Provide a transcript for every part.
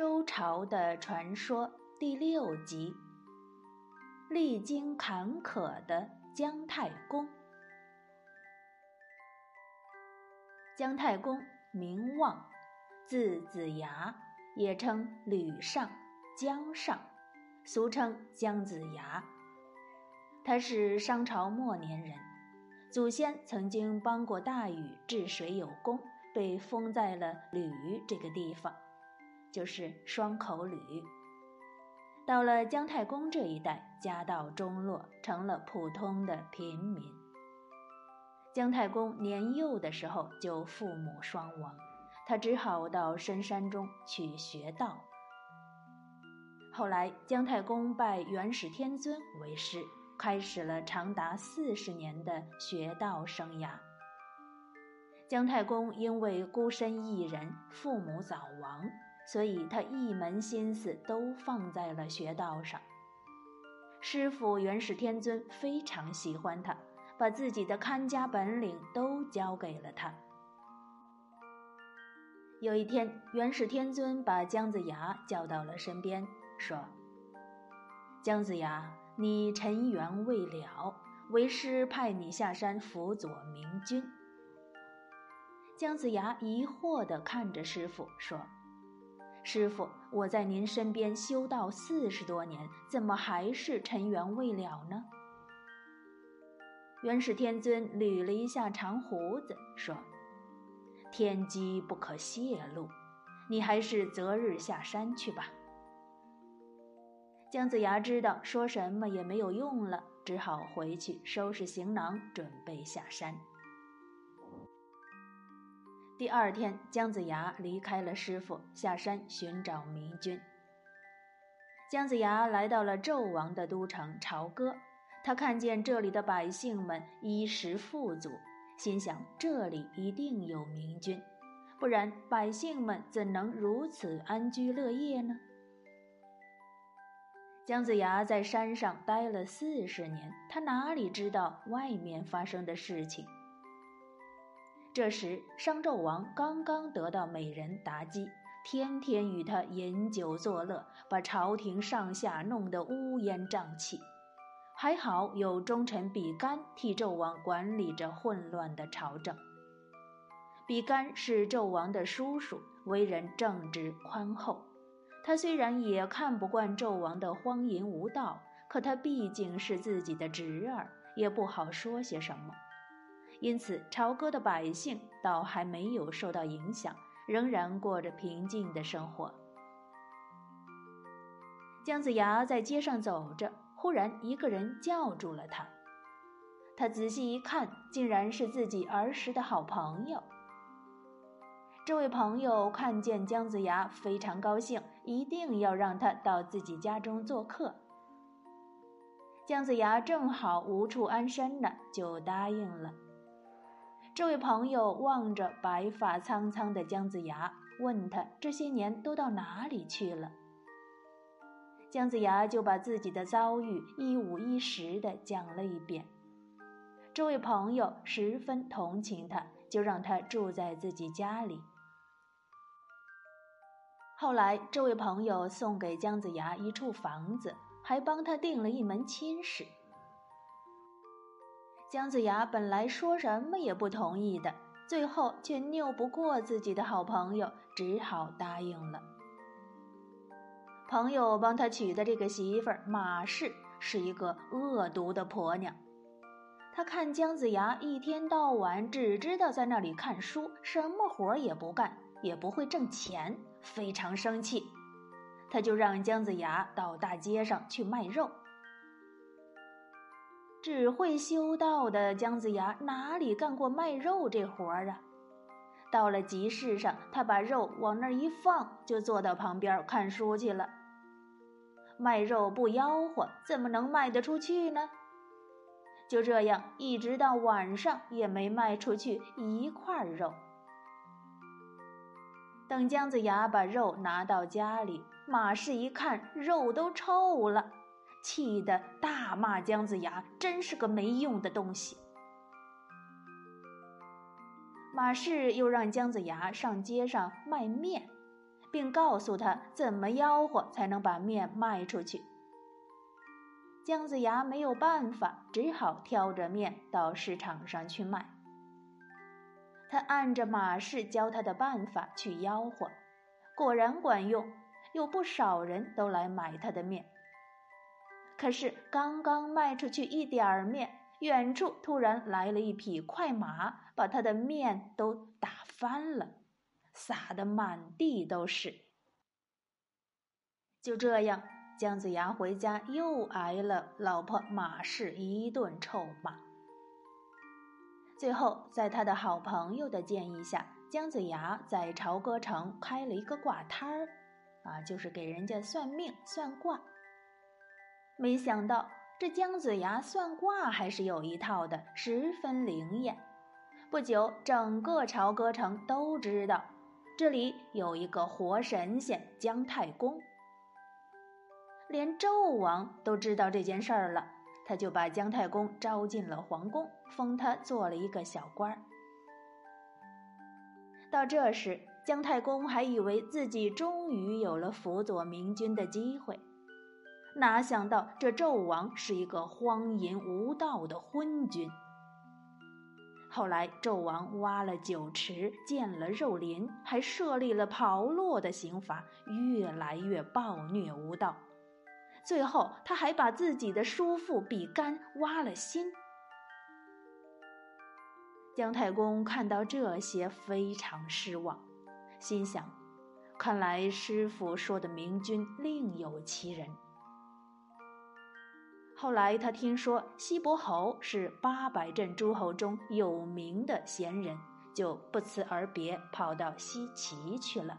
周朝的传说第六集：历经坎坷的姜太公。姜太公名望，字子牙，也称吕尚、姜尚，俗称姜子牙。他是商朝末年人，祖先曾经帮过大禹治水有功，被封在了吕这个地方。就是双口吕。到了姜太公这一代，家道中落，成了普通的平民。姜太公年幼的时候就父母双亡，他只好到深山中去学道。后来，姜太公拜元始天尊为师，开始了长达四十年的学道生涯。姜太公因为孤身一人，父母早亡。所以他一门心思都放在了学道上。师傅元始天尊非常喜欢他，把自己的看家本领都交给了他。有一天，元始天尊把姜子牙叫到了身边，说：“姜子牙，你尘缘未了，为师派你下山辅佐明君。”姜子牙疑惑地看着师傅说。师傅，我在您身边修道四十多年，怎么还是尘缘未了呢？元始天尊捋了一下长胡子，说：“天机不可泄露，你还是择日下山去吧。”姜子牙知道说什么也没有用了，只好回去收拾行囊，准备下山。第二天，姜子牙离开了师傅，下山寻找明君。姜子牙来到了纣王的都城朝歌，他看见这里的百姓们衣食富足，心想这里一定有明君，不然百姓们怎能如此安居乐业呢？姜子牙在山上待了四十年，他哪里知道外面发生的事情？这时，商纣王刚刚得到美人妲己，天天与他饮酒作乐，把朝廷上下弄得乌烟瘴气。还好有忠臣比干替纣王管理着混乱的朝政。比干是纣王的叔叔，为人正直宽厚。他虽然也看不惯纣王的荒淫无道，可他毕竟是自己的侄儿，也不好说些什么。因此，朝歌的百姓倒还没有受到影响，仍然过着平静的生活。姜子牙在街上走着，忽然一个人叫住了他。他仔细一看，竟然是自己儿时的好朋友。这位朋友看见姜子牙，非常高兴，一定要让他到自己家中做客。姜子牙正好无处安身呢，就答应了。这位朋友望着白发苍苍的姜子牙，问他这些年都到哪里去了。姜子牙就把自己的遭遇一五一十的讲了一遍。这位朋友十分同情他，就让他住在自己家里。后来，这位朋友送给姜子牙一处房子，还帮他订了一门亲事。姜子牙本来说什么也不同意的，最后却拗不过自己的好朋友，只好答应了。朋友帮他娶的这个媳妇儿马氏是一个恶毒的婆娘，他看姜子牙一天到晚只知道在那里看书，什么活也不干，也不会挣钱，非常生气，他就让姜子牙到大街上去卖肉。只会修道的姜子牙哪里干过卖肉这活儿啊？到了集市上，他把肉往那儿一放，就坐到旁边看书去了。卖肉不吆喝，怎么能卖得出去呢？就这样，一直到晚上也没卖出去一块肉。等姜子牙把肉拿到家里，马氏一看，肉都臭了。气得大骂姜子牙真是个没用的东西。马氏又让姜子牙上街上卖面，并告诉他怎么吆喝才能把面卖出去。姜子牙没有办法，只好挑着面到市场上去卖。他按着马氏教他的办法去吆喝，果然管用，有不少人都来买他的面。可是刚刚卖出去一点儿面，远处突然来了一匹快马，把他的面都打翻了，撒得满地都是。就这样，姜子牙回家又挨了老婆马氏一顿臭骂。最后，在他的好朋友的建议下，姜子牙在朝歌城开了一个卦摊儿，啊，就是给人家算命算卦。没想到这姜子牙算卦还是有一套的，十分灵验。不久，整个朝歌城都知道这里有一个活神仙姜太公，连纣王都知道这件事儿了。他就把姜太公招进了皇宫，封他做了一个小官儿。到这时，姜太公还以为自己终于有了辅佐明君的机会，哪想到这纣王是一个荒淫无道的昏君。后来，纣王挖了酒池，建了肉林，还设立了炮烙的刑罚，越来越暴虐无道。最后，他还把自己的叔父比干挖了心。姜太公看到这些，非常失望，心想：看来师傅说的明君另有其人。后来，他听说西伯侯是八百镇诸侯中有名的贤人，就不辞而别，跑到西岐去了。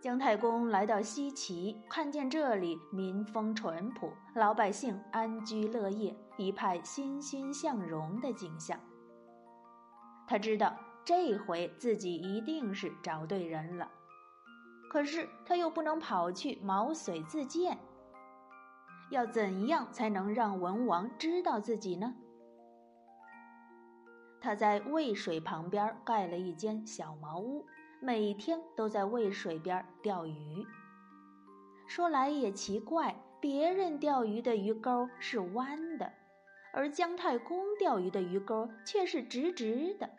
姜太公来到西岐，看见这里民风淳朴，老百姓安居乐业，一派欣欣向荣的景象。他知道这回自己一定是找对人了，可是他又不能跑去毛遂自荐。要怎样才能让文王知道自己呢？他在渭水旁边盖了一间小茅屋。每天都在渭水边钓鱼。说来也奇怪，别人钓鱼的鱼钩是弯的，而姜太公钓鱼的鱼钩却是直直的。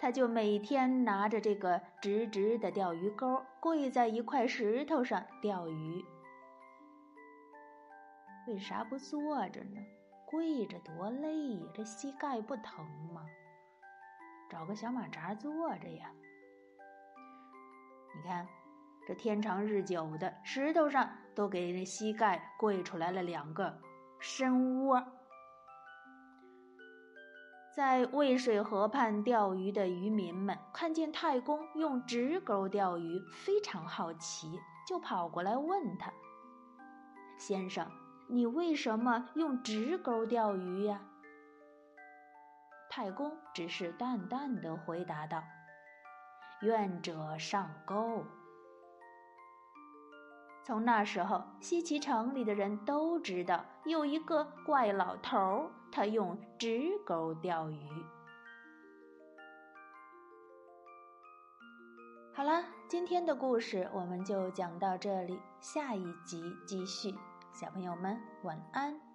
他就每天拿着这个直直的钓鱼钩，跪在一块石头上钓鱼。为啥不坐着呢？跪着多累呀，这膝盖不疼吗？找个小马扎坐着呀！你看，这天长日久的石头上都给这膝盖跪出来了两个深窝。在渭水河畔钓鱼的渔民们看见太公用直钩钓鱼，非常好奇，就跑过来问他：“先生，你为什么用直钩钓鱼呀？”太公只是淡淡的回答道：“愿者上钩。”从那时候，西岐城里的人都知道有一个怪老头儿，他用直钩钓鱼。好了，今天的故事我们就讲到这里，下一集继续。小朋友们，晚安。